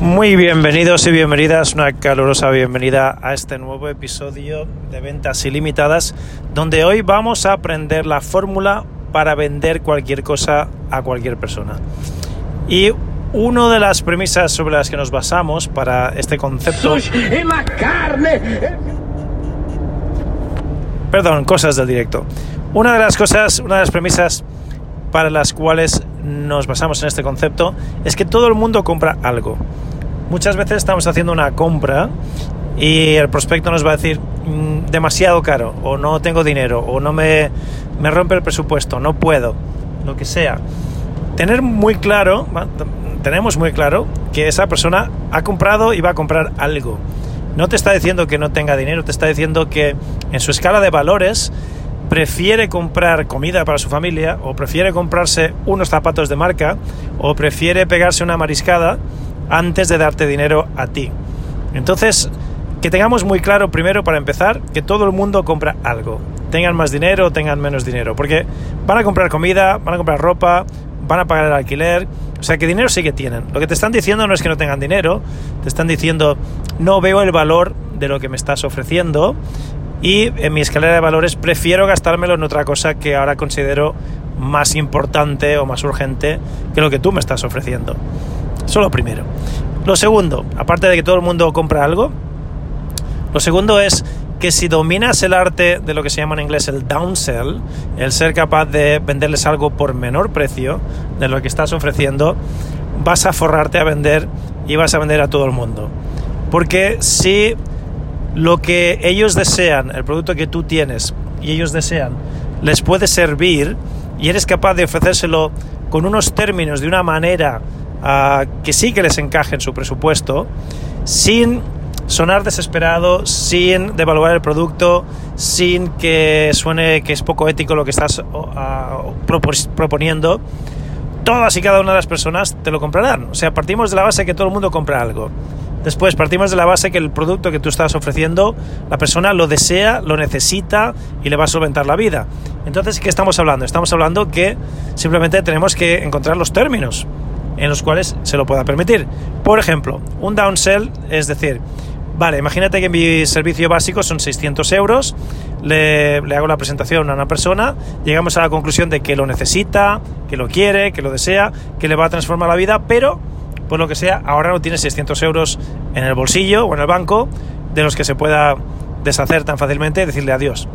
Muy bienvenidos y bienvenidas, una calurosa bienvenida a este nuevo episodio de Ventas Ilimitadas, donde hoy vamos a aprender la fórmula para vender cualquier cosa a cualquier persona. Y una de las premisas sobre las que nos basamos para este concepto... la carne! Perdón, cosas del directo. Una de las cosas, una de las premisas para las cuales nos basamos en este concepto es que todo el mundo compra algo muchas veces estamos haciendo una compra y el prospecto nos va a decir mm, demasiado caro o no tengo dinero o no me, me rompe el presupuesto, no puedo, lo que sea. Tener muy claro, tenemos muy claro que esa persona ha comprado y va a comprar algo. No te está diciendo que no tenga dinero, te está diciendo que en su escala de valores prefiere comprar comida para su familia o prefiere comprarse unos zapatos de marca o prefiere pegarse una mariscada antes de darte dinero a ti. Entonces, que tengamos muy claro primero para empezar que todo el mundo compra algo. Tengan más dinero o tengan menos dinero. Porque van a comprar comida, van a comprar ropa, van a pagar el alquiler. O sea que dinero sí que tienen. Lo que te están diciendo no es que no tengan dinero. Te están diciendo no veo el valor de lo que me estás ofreciendo. Y en mi escalera de valores prefiero gastármelo en otra cosa que ahora considero más importante o más urgente que lo que tú me estás ofreciendo. Eso lo primero. Lo segundo, aparte de que todo el mundo compra algo, lo segundo es que si dominas el arte de lo que se llama en inglés el downsell, el ser capaz de venderles algo por menor precio de lo que estás ofreciendo, vas a forrarte a vender y vas a vender a todo el mundo. Porque si lo que ellos desean, el producto que tú tienes y ellos desean, les puede servir y eres capaz de ofrecérselo con unos términos de una manera que sí que les encaje en su presupuesto, sin sonar desesperado, sin devaluar el producto, sin que suene que es poco ético lo que estás proponiendo, todas y cada una de las personas te lo comprarán. O sea, partimos de la base que todo el mundo compra algo. Después partimos de la base que el producto que tú estás ofreciendo, la persona lo desea, lo necesita y le va a solventar la vida. Entonces, ¿qué estamos hablando? Estamos hablando que simplemente tenemos que encontrar los términos en los cuales se lo pueda permitir. Por ejemplo, un downsell, es decir, vale, imagínate que mi servicio básico son 600 euros, le, hago la presentación a una persona, llegamos a la conclusión de que lo necesita, que lo quiere, que lo desea, que le va a transformar la vida, pero por lo que sea, ahora no tiene 600 euros en el bolsillo o en el banco de los que se pueda deshacer tan fácilmente y decirle adiós.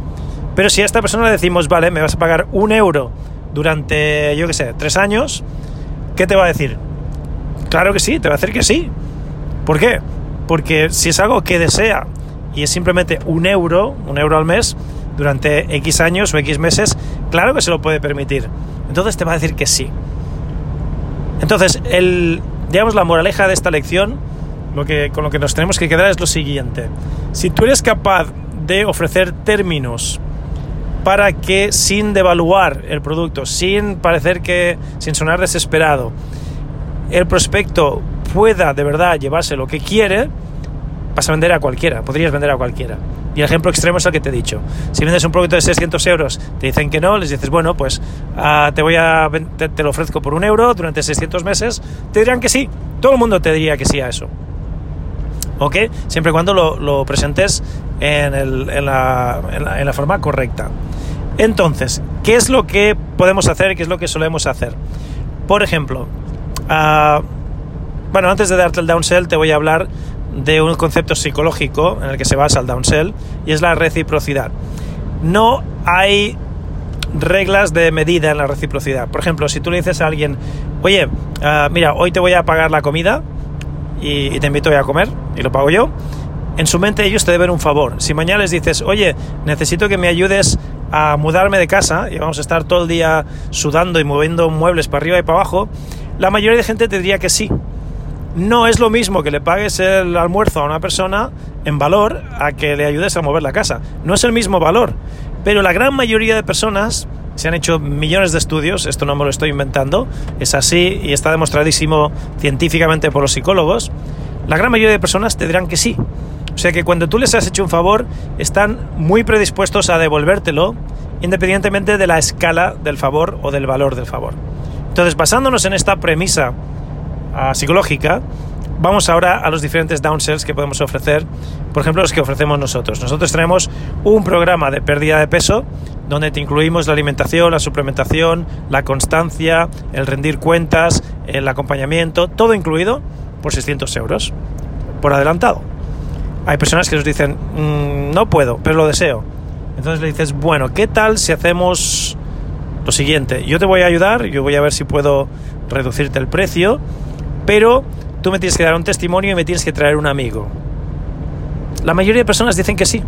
Pero si a esta persona le decimos, vale, me vas a pagar un euro durante, yo qué sé, tres años, ¿qué te va a decir? Claro que sí, te va a decir que sí. ¿Por qué? Porque si es algo que desea y es simplemente un euro, un euro al mes, durante X años o X meses, claro que se lo puede permitir. Entonces te va a decir que sí. Entonces, el, digamos, la moraleja de esta lección, lo que, con lo que nos tenemos que quedar es lo siguiente. Si tú eres capaz de ofrecer términos para que sin devaluar el producto, sin parecer que, sin sonar desesperado, el prospecto pueda de verdad llevarse lo que quiere, vas a vender a cualquiera, podrías vender a cualquiera. Y el ejemplo extremo es el que te he dicho. Si vendes un producto de 600 euros, te dicen que no, les dices, bueno, pues ah, te, voy a, te, lo ofrezco por un euro durante 600 meses, te dirán que sí. Todo el mundo te diría que sí a eso. ¿Ok? Siempre y cuando lo, presentes en, la, forma correcta. Entonces, ¿qué es lo que podemos hacer? ¿Qué es lo que solemos hacer? Por ejemplo, ah, bueno, antes de darte el downsell te voy a hablar de un concepto psicológico en el que se basa el downsell y es la reciprocidad. No hay reglas de medida en la reciprocidad. Por ejemplo, si tú le dices a alguien, oye, ah, mira, hoy te voy a pagar la comida y, y te invito a comer y lo pago yo, en su mente ellos te deben un favor. Si mañana les dices, oye, necesito que me ayudes a mudarme de casa y vamos a estar todo el día sudando y moviendo muebles para arriba y para abajo, La mayoría de gente te diría que sí. No es lo mismo que le pagues el almuerzo a una persona en valor a que le ayudes a mover la casa. No es el mismo valor. Pero la gran mayoría de personas, se han hecho millones de estudios, esto no me lo estoy inventando, es así y está demostradísimo científicamente por los psicólogos, la gran mayoría de personas te dirán que sí. O sea que cuando tú les has hecho un favor, están muy predispuestos a devolvértelo, independientemente de la escala del favor o del valor del favor. Entonces, basándonos en esta premisa uh, psicológica, vamos ahora a los diferentes downsells que podemos ofrecer, por ejemplo, los que ofrecemos nosotros. Nosotros tenemos un programa de pérdida de peso donde te incluimos la alimentación, la suplementación, la constancia, el rendir cuentas, el acompañamiento, todo incluido por 600 euros por adelantado. Hay personas que nos dicen, mm, no puedo, pero lo deseo. Entonces le dices, bueno, ¿qué tal si hacemos lo siguiente? Yo te voy a ayudar, yo voy a ver si puedo reducirte el precio, pero tú me tienes que dar un testimonio y me tienes que traer un amigo. La mayoría de personas dicen que sí.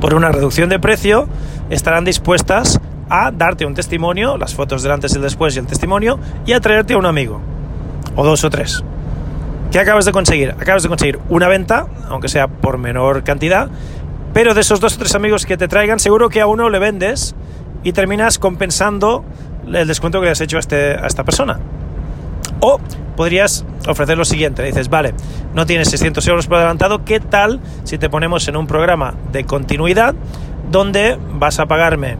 Por una reducción de precio estarán dispuestas a darte un testimonio, las fotos del antes y el después y el testimonio, y a traerte a un amigo. O dos o tres. ¿Qué acabas de conseguir? Acabas de conseguir una venta, aunque sea por menor cantidad, pero de esos dos o tres amigos que te traigan, seguro que a uno le vendes y terminas compensando el descuento que le has hecho a, este, a esta persona. O podrías ofrecer lo siguiente, le dices, vale, no tienes 600 euros por adelantado, ¿qué tal si te ponemos en un programa de continuidad donde vas a pagarme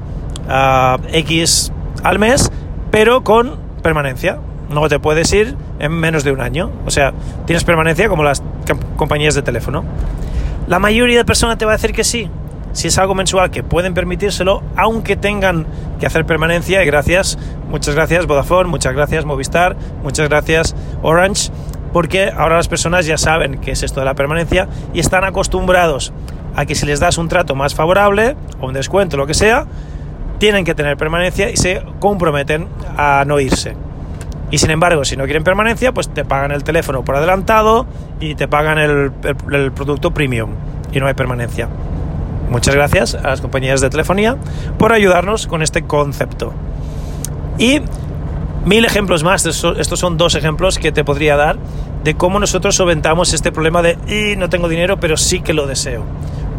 uh, X al mes, pero con permanencia? No te puedes ir en menos de un año. O sea, tienes permanencia como las compañías de teléfono. La mayoría de personas te va a decir que sí. Si es algo mensual que pueden permitírselo, aunque tengan que hacer permanencia, y gracias, muchas gracias Vodafone, muchas gracias Movistar, muchas gracias Orange, porque ahora las personas ya saben qué es esto de la permanencia y están acostumbrados a que si les das un trato más favorable o un descuento, lo que sea, tienen que tener permanencia y se comprometen a no irse. Y sin embargo, si no quieren permanencia, pues te pagan el teléfono por adelantado y te pagan el, producto premium y no hay permanencia. Muchas gracias a las compañías de telefonía por ayudarnos con este concepto. Y mil ejemplos más, estos son dos ejemplos que te podría dar de cómo nosotros solventamos este problema de y no tengo dinero, pero sí que lo deseo.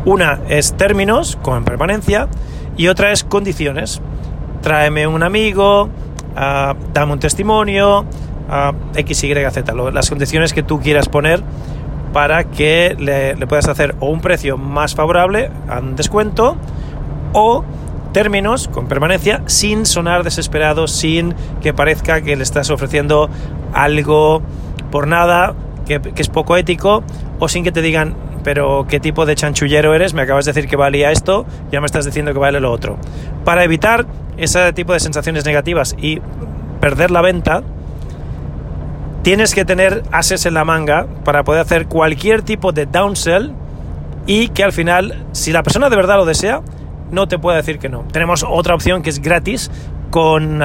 Una es términos, como en permanencia, y otra es condiciones. Tráeme un amigo, dame un testimonio, X, Y, Z, las condiciones que tú quieras poner para que le, puedas hacer o un precio más favorable a un descuento o términos con permanencia sin sonar desesperado, sin que parezca que le estás ofreciendo algo por nada, que, que, es poco ético, o sin que te digan, pero qué tipo de chanchullero eres, me acabas de decir que valía esto, ya me estás diciendo que vale lo otro. Para evitar ese tipo de sensaciones negativas y perder la venta, tienes que tener ases en la manga para poder hacer cualquier tipo de downsell y que al final, si la persona de verdad lo desea, no te puede decir que no. Tenemos otra opción que es gratis con...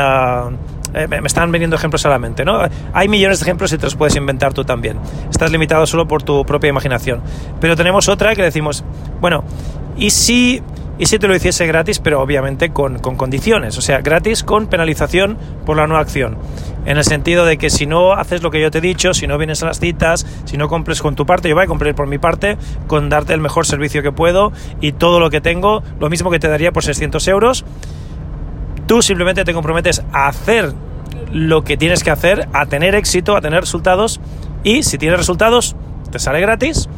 Eh, me están viniendo ejemplos a la mente, ¿no? Hay millones de ejemplos y te los puedes inventar tú también. Estás limitado solo por tu propia imaginación. Pero tenemos otra que decimos, bueno, ¿y si y si te lo hiciese gratis, pero obviamente con, condiciones, o sea, gratis con penalización por la no acción. En el sentido de que si no haces lo que yo te he dicho, si no vienes a las citas, si no cumples con tu parte, yo voy a cumplir por mi parte con darte el mejor servicio que puedo y todo lo que tengo, lo mismo que te daría por 600 euros. Tú simplemente te comprometes a hacer lo que tienes que hacer, a tener éxito, a tener resultados y si tienes resultados, te sale gratis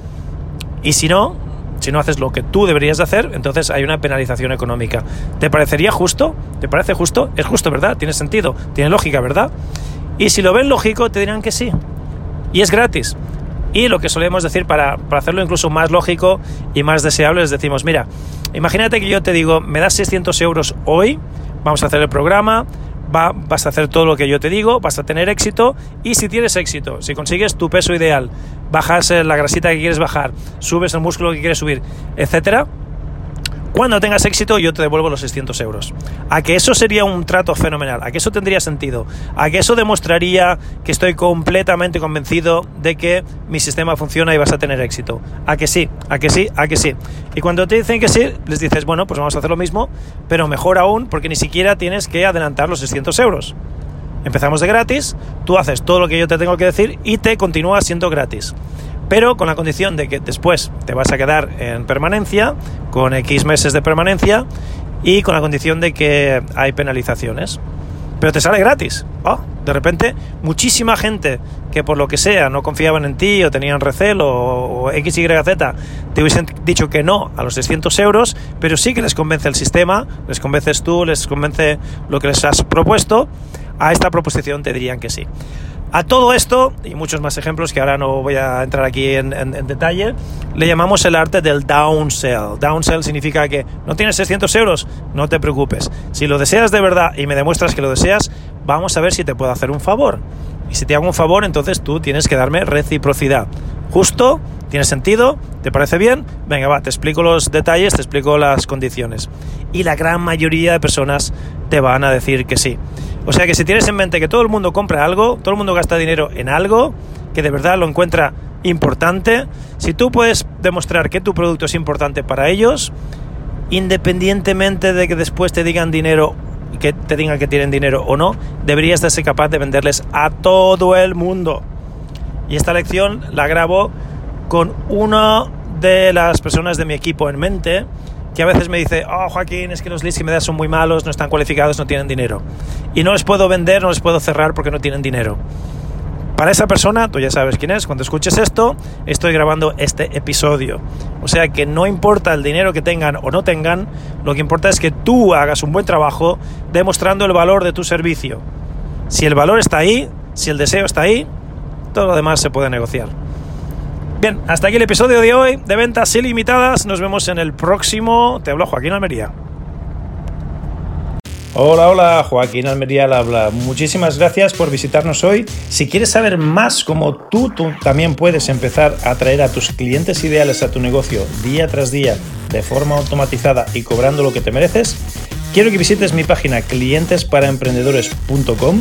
y si no, si no haces lo que tú deberías de hacer, entonces hay una penalización económica. ¿Te parecería justo? ¿Te parece justo? Es justo, ¿verdad? Tiene sentido, tiene lógica, ¿verdad? Y si lo ven lógico, te dirán que sí. Y es gratis. Y lo que solemos decir para, para hacerlo incluso más lógico y más deseable es decimos, mira, imagínate que yo te digo, me das 600 euros hoy, vamos a hacer el programa, vas a hacer todo lo que yo te digo, vas a tener éxito y si tienes éxito, si consigues tu peso ideal, bajas eh, la grasita que quieres bajar, subes el músculo que quieres subir, etcétera, cuando tengas éxito yo te devuelvo los 600 euros. A que eso sería un trato fenomenal, a que eso tendría sentido, a que eso demostraría que estoy completamente convencido de que mi sistema funciona y vas a tener éxito. A que sí, a que sí, a que sí. Y cuando te dicen que sí, les dices, bueno, pues vamos a hacer lo mismo, pero mejor aún porque ni siquiera tienes que adelantar los 600 euros. Empezamos de gratis, tú haces todo lo que yo te tengo que decir y te continúa siendo gratis. Pero con la condición de que después te vas a quedar en permanencia, con X meses de permanencia y con la condición de que hay penalizaciones. Pero te sale gratis. Oh, de repente, muchísima gente que por lo que sea no confiaban en ti o tenían recelo o, X, Y, Z te hubiesen dicho que no a los 600 euros, pero sí que les convence el sistema, les convences tú, les convence lo que les has propuesto, a esta proposición te dirían que sí. A todo esto, y muchos más ejemplos que ahora no voy a entrar aquí en, detalle, le llamamos el arte del downsell. Downsell significa que no tienes 600 euros, no te preocupes. Si lo deseas de verdad y me demuestras que lo deseas, vamos a ver si te puedo hacer un favor. Y si te hago un favor, entonces tú tienes que darme reciprocidad. Justo, tiene sentido, te parece bien, venga, va, te explico los detalles, te explico las condiciones. Y la gran mayoría de personas te van a decir que sí. O sea que si tienes en mente que todo el mundo compra algo, todo el mundo gasta dinero en algo, que de verdad lo encuentra importante, si tú puedes demostrar que tu producto es importante para ellos, independientemente de que después te digan dinero, que te digan que tienen dinero o no, deberías de ser capaz de venderles a todo el mundo. Y esta lección la grabo con una de las personas de mi equipo en mente, que a veces me dice, oh Joaquín, es que los leads que me das son muy malos, no están cualificados, no tienen dinero. Y no les puedo vender, no les puedo cerrar porque no tienen dinero. Para esa persona, tú ya sabes quién es, cuando escuches esto, estoy grabando este episodio. O sea que no importa el dinero que tengan o no tengan, lo que importa es que tú hagas un buen trabajo demostrando el valor de tu servicio. Si el valor está ahí, si el deseo está ahí, todo lo demás se puede negociar. Bien, hasta aquí el episodio de hoy de ventas ilimitadas. Nos vemos en el próximo. Te hablo Joaquín Almería. Hola, hola, Joaquín Almería habla. Muchísimas gracias por visitarnos hoy. Si quieres saber más cómo tú, tú también puedes empezar a atraer a tus clientes ideales a tu negocio día tras día de forma automatizada y cobrando lo que te mereces, quiero que visites mi página clientesparaemprendedores.com